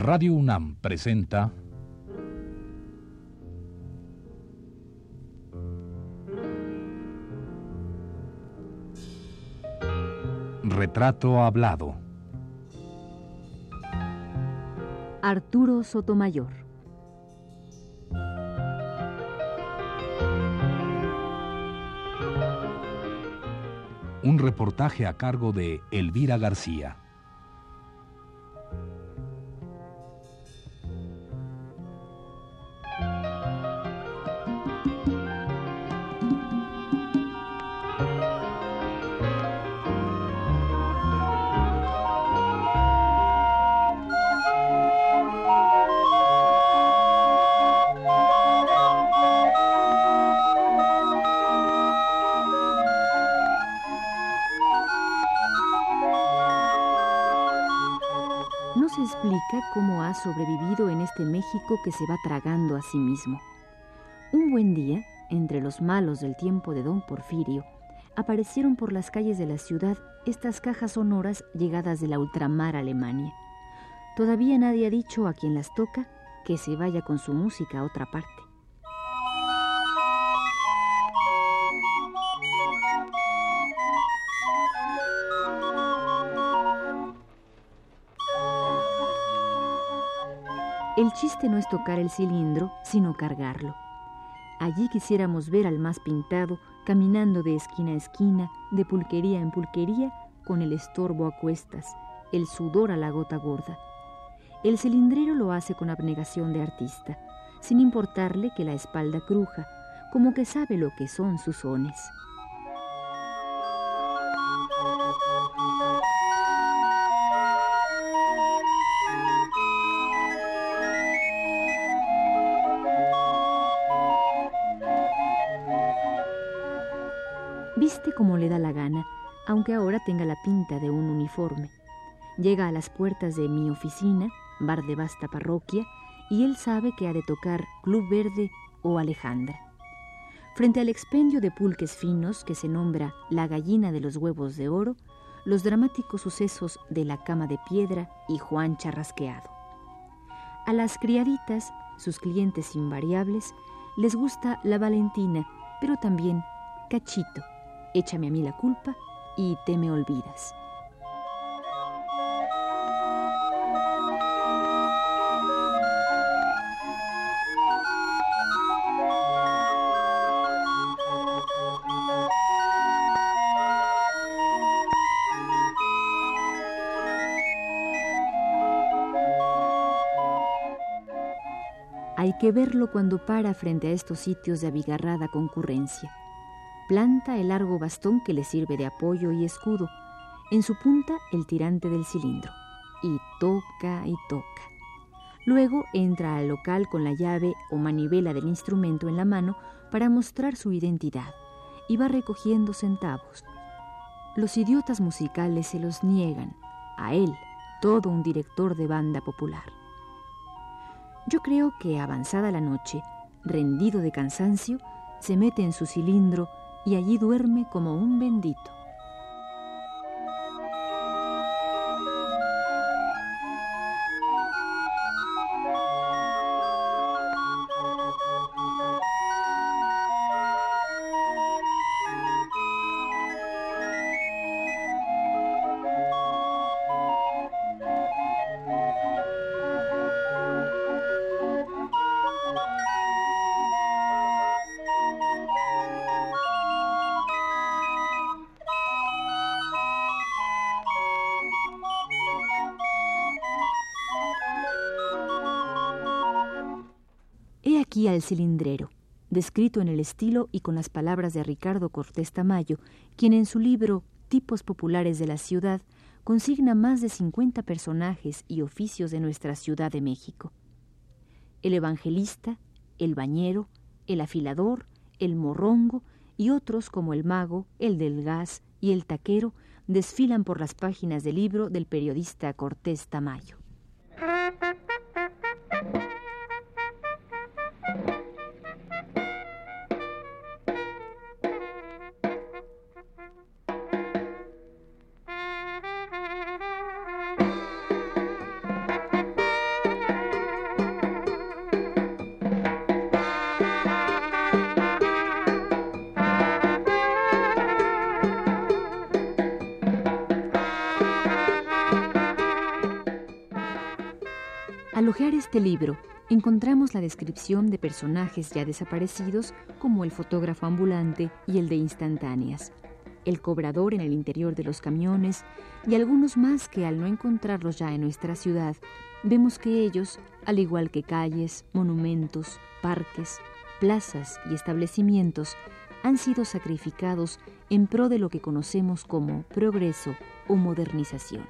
Radio UNAM presenta Retrato Hablado. Arturo Sotomayor. Un reportaje a cargo de Elvira García. Este México que se va tragando a sí mismo. Un buen día, entre los malos del tiempo de don Porfirio, aparecieron por las calles de la ciudad estas cajas sonoras llegadas de la ultramar Alemania. Todavía nadie ha dicho a quien las toca que se vaya con su música a otra parte. El chiste no es tocar el cilindro, sino cargarlo. Allí quisiéramos ver al más pintado caminando de esquina a esquina, de pulquería en pulquería, con el estorbo a cuestas, el sudor a la gota gorda. El cilindrero lo hace con abnegación de artista, sin importarle que la espalda cruja, como que sabe lo que son sus sones. Viste como le da la gana, aunque ahora tenga la pinta de un uniforme. Llega a las puertas de mi oficina, bar de vasta parroquia, y él sabe que ha de tocar Club Verde o Alejandra. Frente al expendio de pulques finos que se nombra La gallina de los huevos de oro, los dramáticos sucesos de La cama de piedra y Juan Charrasqueado. A las criaditas, sus clientes invariables, les gusta La Valentina, pero también Cachito, Échame a mí la culpa y Te me olvidas. Hay que verlo cuando para frente a estos sitios de abigarrada concurrencia. Planta el largo bastón que le sirve de apoyo y escudo, en su punta el tirante del cilindro, y toca y toca. Luego entra al local con la llave o manivela del instrumento en la mano para mostrar su identidad y va recogiendo centavos. Los idiotas musicales se los niegan, a él, todo un director de banda popular. Yo creo que avanzada la noche, rendido de cansancio, se mete en su cilindro y allí duerme como un bendito. Cilindrero, descrito en el estilo y con las palabras de Ricardo Cortés Tamayo, quien en su libro Tipos Populares de la Ciudad consigna más de 50 personajes y oficios de nuestra Ciudad de México. El evangelista, el bañero, el afilador, el morrongo y otros como el mago, el del gas y el taquero desfilan por las páginas del libro del periodista Cortés Tamayo. Al hojear este libro, encontramos la descripción de personajes ya desaparecidos como el fotógrafo ambulante y el de instantáneas, el cobrador en el interior de los camiones y algunos más que al no encontrarlos ya en nuestra ciudad, vemos que ellos, al igual que calles, monumentos, parques, plazas y establecimientos, han sido sacrificados en pro de lo que conocemos como progreso o modernización.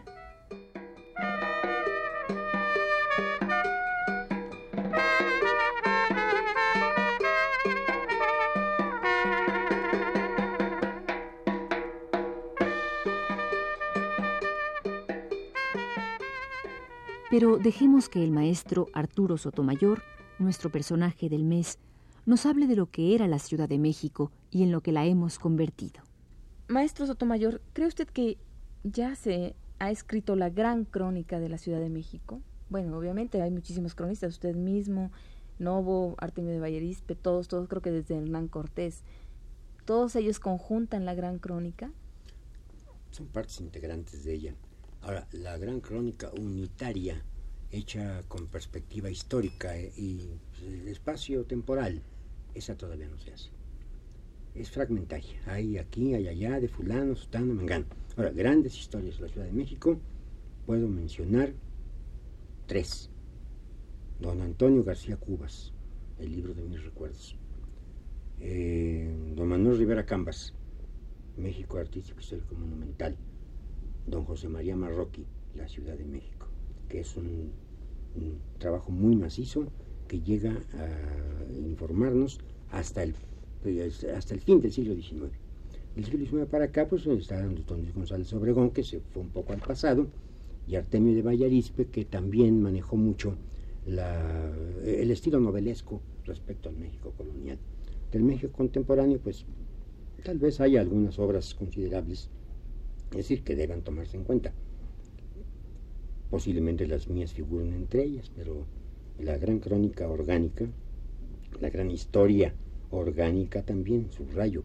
Pero dejemos que el maestro Arturo Sotomayor, nuestro personaje del mes, nos hable de lo que era la Ciudad de México y en lo que la hemos convertido. Maestro Sotomayor, ¿cree usted que ya se ha escrito la gran crónica de la Ciudad de México? Bueno, obviamente hay muchísimos cronistas, usted mismo, Novo, Artemio de Vallerispe, todos, todos creo que desde Hernán Cortés. ¿Todos ellos conjuntan la gran crónica? Son partes integrantes de ella. Ahora, la gran crónica unitaria, hecha con perspectiva histórica y espacio temporal, esa todavía no se hace. Es fragmentaria. Hay aquí, hay allá, de fulano, sutano, mengano. Ahora, grandes historias de la Ciudad de México, puedo mencionar tres. Don Antonio García Cubas, el libro de mis recuerdos. Eh, don Manuel Rivera Cambas, México Artístico Histórico Monumental don José María Marroqui, La Ciudad de México, que es un, trabajo muy macizo que llega a informarnos hasta el, hasta el fin del siglo XIX. Del siglo XIX para acá, pues está don Luis González Obregón, que se fue un poco al pasado, y Artemio de Vallarispe, que también manejó mucho el estilo novelesco respecto al México colonial. Del México contemporáneo, pues tal vez haya algunas obras considerables es decir, que deban tomarse en cuenta. Posiblemente las mías figuren entre ellas, pero la gran crónica orgánica, la gran historia orgánica también, subrayo,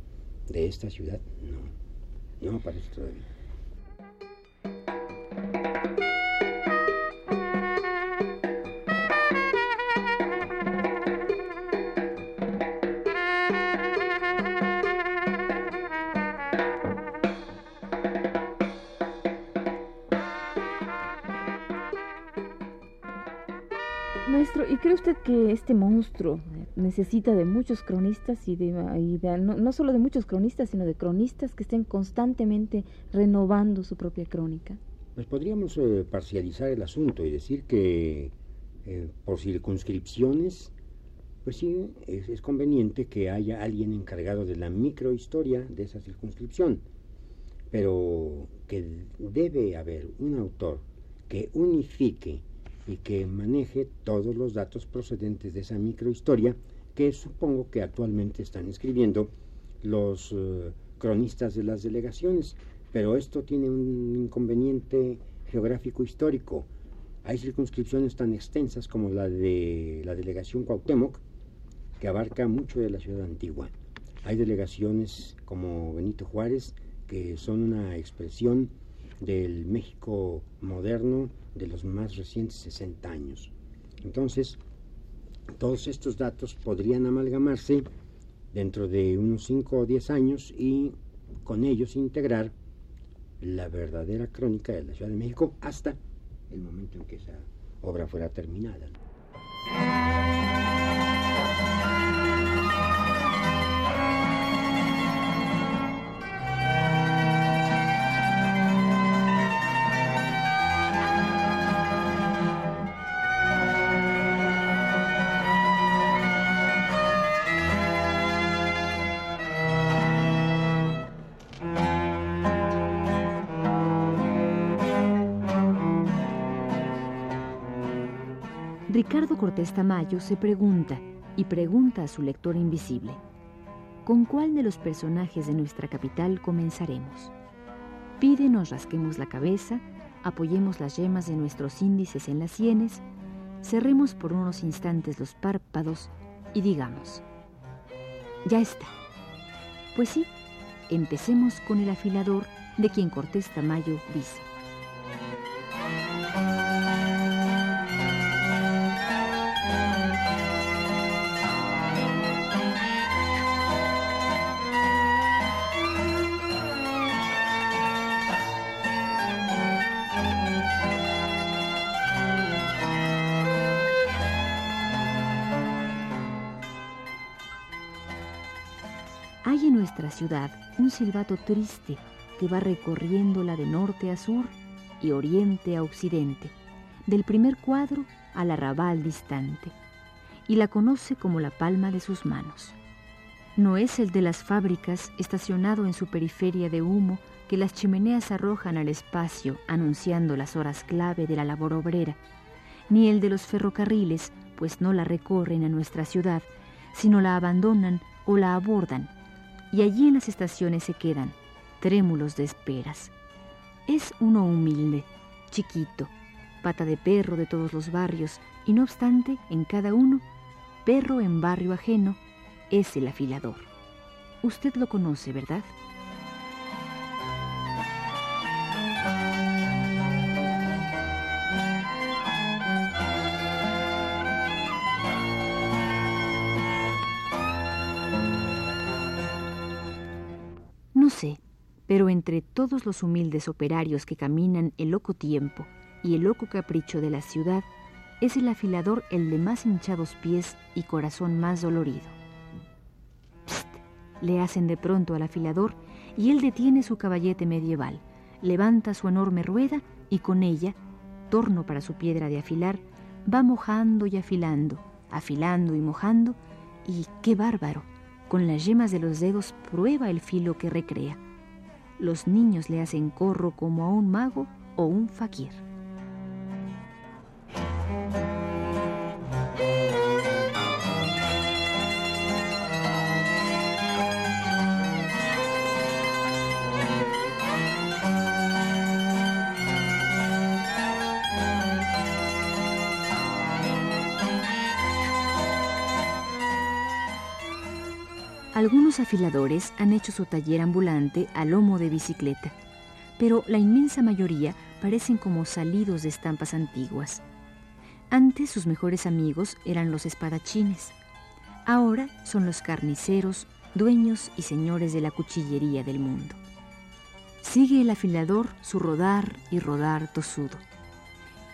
de esta ciudad, no, no aparece todavía. ¿Y cree usted que este monstruo necesita de muchos cronistas y de, no, solo de muchos cronistas, sino de cronistas que estén constantemente renovando su propia crónica? Pues podríamos eh, parcializar el asunto y decir que eh, por circunscripciones, pues sí, es, conveniente que haya alguien encargado de la microhistoria de esa circunscripción, pero que debe haber un autor que unifique y que maneje todos los datos procedentes de esa microhistoria que supongo que actualmente están escribiendo los eh, cronistas de las delegaciones. Pero esto tiene un inconveniente geográfico histórico. Hay circunscripciones tan extensas como la de la delegación Cuauhtémoc, que abarca mucho de la ciudad antigua. Hay delegaciones como Benito Juárez, que son una expresión del México moderno de los más recientes 60 años. Entonces, todos estos datos podrían amalgamarse dentro de unos 5 o 10 años y con ellos integrar la verdadera crónica de la Ciudad de México hasta el momento en que esa obra fuera terminada. Ricardo Cortés Tamayo se pregunta y pregunta a su lector invisible, ¿con cuál de los personajes de nuestra capital comenzaremos? Pide nos rasquemos la cabeza, apoyemos las yemas de nuestros índices en las sienes, cerremos por unos instantes los párpados y digamos, ya está. Pues sí, empecemos con el afilador de quien Cortés Tamayo dice. Nuestra ciudad un silbato triste que va recorriéndola de norte a sur y oriente a occidente, del primer cuadro al arrabal distante, y la conoce como la palma de sus manos. No es el de las fábricas estacionado en su periferia de humo que las chimeneas arrojan al espacio anunciando las horas clave de la labor obrera, ni el de los ferrocarriles, pues no la recorren a nuestra ciudad, sino la abandonan o la abordan, y allí en las estaciones se quedan, trémulos de esperas. Es uno humilde, chiquito, pata de perro de todos los barrios, y no obstante, en cada uno, perro en barrio ajeno, es el afilador. Usted lo conoce, ¿verdad? Pero entre todos los humildes operarios que caminan el loco tiempo y el loco capricho de la ciudad, es el afilador el de más hinchados pies y corazón más dolorido. Psst, le hacen de pronto al afilador y él detiene su caballete medieval, levanta su enorme rueda y con ella, torno para su piedra de afilar, va mojando y afilando, afilando y mojando, y qué bárbaro, con las yemas de los dedos prueba el filo que recrea. Los niños le hacen corro como a un mago o un faquir. Algunos afiladores han hecho su taller ambulante a lomo de bicicleta, pero la inmensa mayoría parecen como salidos de estampas antiguas. Antes sus mejores amigos eran los espadachines. Ahora son los carniceros, dueños y señores de la cuchillería del mundo. Sigue el afilador su rodar y rodar tosudo.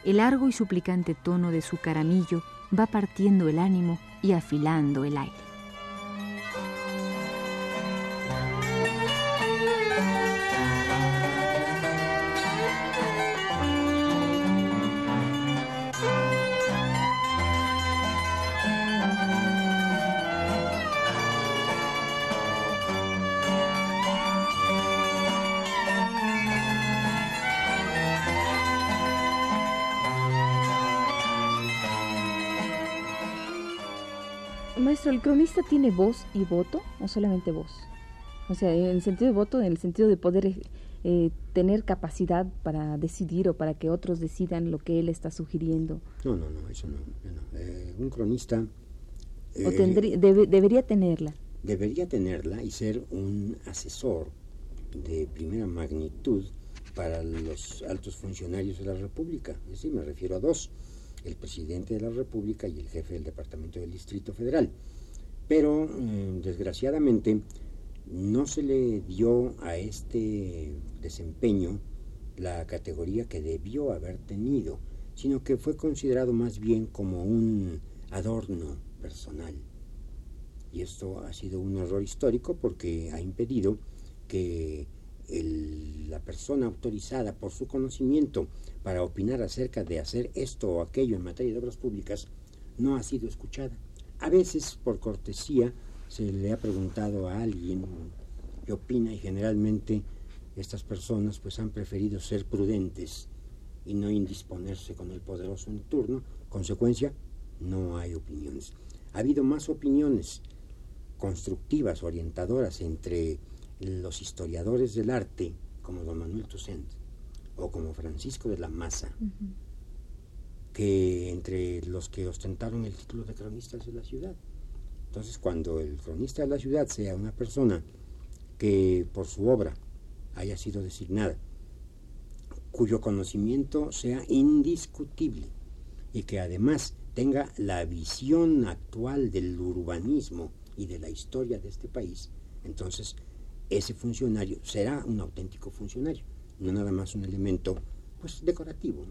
El largo y suplicante tono de su caramillo va partiendo el ánimo y afilando el aire. Maestro, ¿el cronista tiene voz y voto o solamente voz? O sea, en el sentido de voto, en el sentido de poder eh, tener capacidad para decidir o para que otros decidan lo que él está sugiriendo. No, no, no, eso no. Eh, un cronista... o tendría, debería tenerla. Debería tenerla y ser un asesor de primera magnitud para los altos funcionarios de la República. Es decir, me refiero a dos el presidente de la República y el jefe del Departamento del Distrito Federal. Pero, mm, desgraciadamente, no se le dio a este desempeño la categoría que debió haber tenido, sino que fue considerado más bien como un adorno personal. Y esto ha sido un error histórico porque ha impedido que la persona autorizada por su conocimiento para opinar acerca de hacer esto o aquello en materia de obras públicas no ha sido escuchada. A veces, por cortesía, se le ha preguntado a alguien qué opina y generalmente estas personas pues han preferido ser prudentes y no indisponerse con el poderoso en turno. Consecuencia, no hay opiniones. Ha habido más opiniones constructivas, orientadoras entre los historiadores del arte, como don Manuel Toussaint o como Francisco de la Maza, que entre los que ostentaron el título de cronistas de la ciudad. Entonces, cuando el cronista de la ciudad sea una persona que por su obra haya sido designada, cuyo conocimiento sea indiscutible y que además tenga la visión actual del urbanismo y de la historia de este país, entonces ese funcionario será un auténtico funcionario, no nada más un elemento pues decorativo.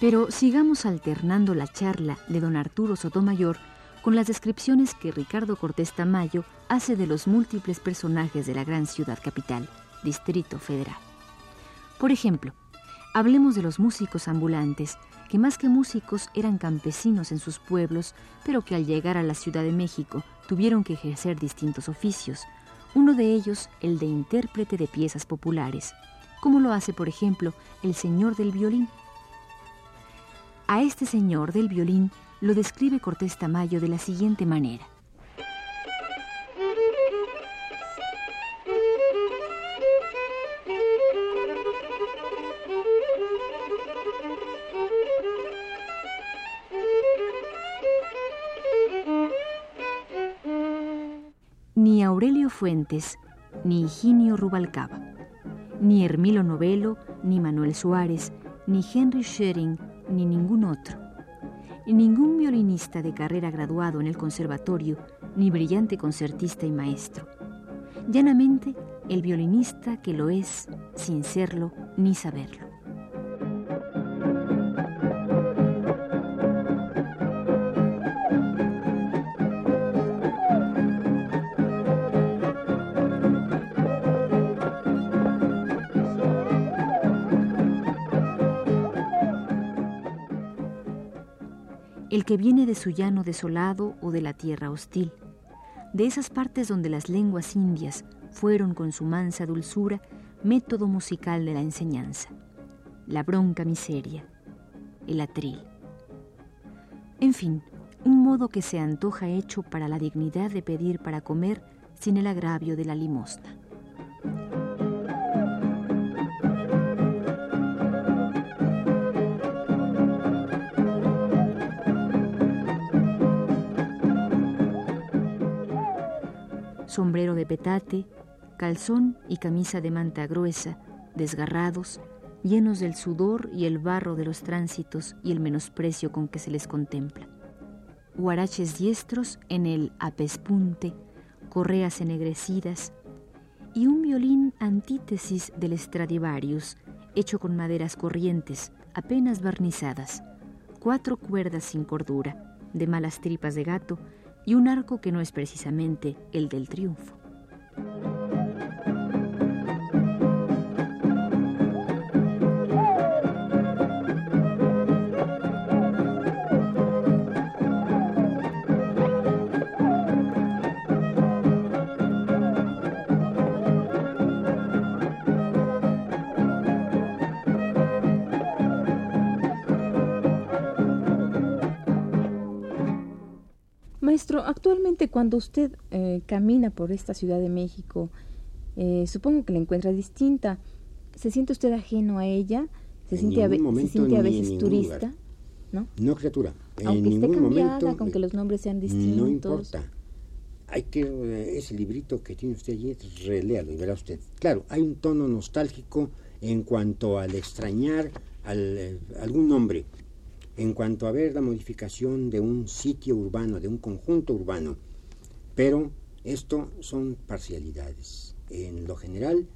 Pero sigamos alternando la charla de don Arturo Sotomayor con las descripciones que Ricardo Cortés Tamayo hace de los múltiples personajes de la gran ciudad capital, Distrito Federal. Por ejemplo, hablemos de los músicos ambulantes, que más que músicos eran campesinos en sus pueblos, pero que al llegar a la Ciudad de México tuvieron que ejercer distintos oficios, uno de ellos el de intérprete de piezas populares, como lo hace, por ejemplo, el señor del violín, a este señor del violín lo describe Cortés Tamayo de la siguiente manera. Ni Aurelio Fuentes, ni Higinio Rubalcaba, ni Hermilo Novelo, ni Manuel Suárez, ni Henry Schering, ni ningún otro. ningún violinista de carrera graduado en el conservatorio, ni brillante concertista y maestro. Llanamente, el violinista que lo es sin serlo ni saberlo. El que viene de su llano desolado o de la tierra hostil, de esas partes donde las lenguas indias fueron con su mansa dulzura método musical de la enseñanza, la bronca miseria, el atril. En fin, un modo que se antoja hecho para la dignidad de pedir para comer sin el agravio de la limosna. Sombrero de petate, calzón y camisa de manta gruesa, desgarrados, llenos del sudor y el barro de los tránsitos y el menosprecio con que se les contempla. Huaraches diestros en el apespunte, correas ennegrecidas y un violín antítesis del Stradivarius, hecho con maderas corrientes, apenas barnizadas, cuatro cuerdas sin cordura, de malas tripas de gato y un arco que no es precisamente el del triunfo. Actualmente cuando usted eh, camina por esta Ciudad de México, eh, supongo que la encuentra distinta. ¿Se siente usted ajeno a ella? ¿Se, siente a, veces turista? ¿No? No, criatura. Aunque esté cambiada, con que los nombres sean distintos. No importa. Hay que, eh, ese librito que tiene usted allí, reléalo y verá usted. Claro, hay un tono nostálgico en cuanto al extrañar al, algún nombre en cuanto a ver la modificación de un sitio urbano, de un conjunto urbano. Pero esto son parcialidades. En lo general,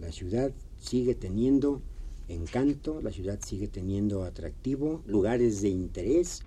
la ciudad sigue teniendo encanto, la ciudad sigue teniendo atractivo, lugares de interés.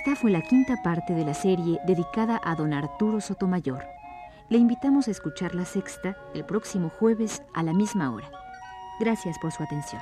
Esta fue la quinta parte de la serie dedicada a don Arturo Sotomayor. Le invitamos a escuchar la sexta el próximo jueves a la misma hora. Gracias por su atención.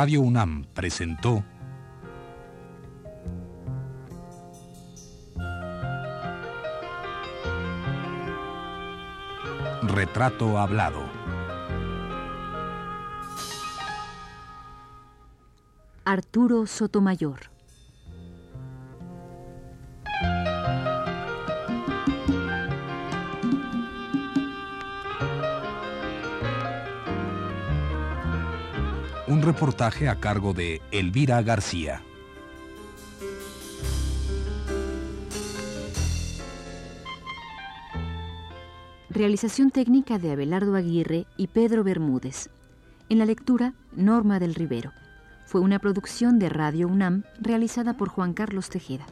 Radio UNAM presentó Retrato Hablado. Arturo Sotomayor. Reportaje a cargo de Elvira García. Realización técnica de Abelardo Aguirre y Pedro Bermúdez. En la lectura, Norma del Rivero. Fue una producción de Radio UNAM realizada por Juan Carlos Tejeda.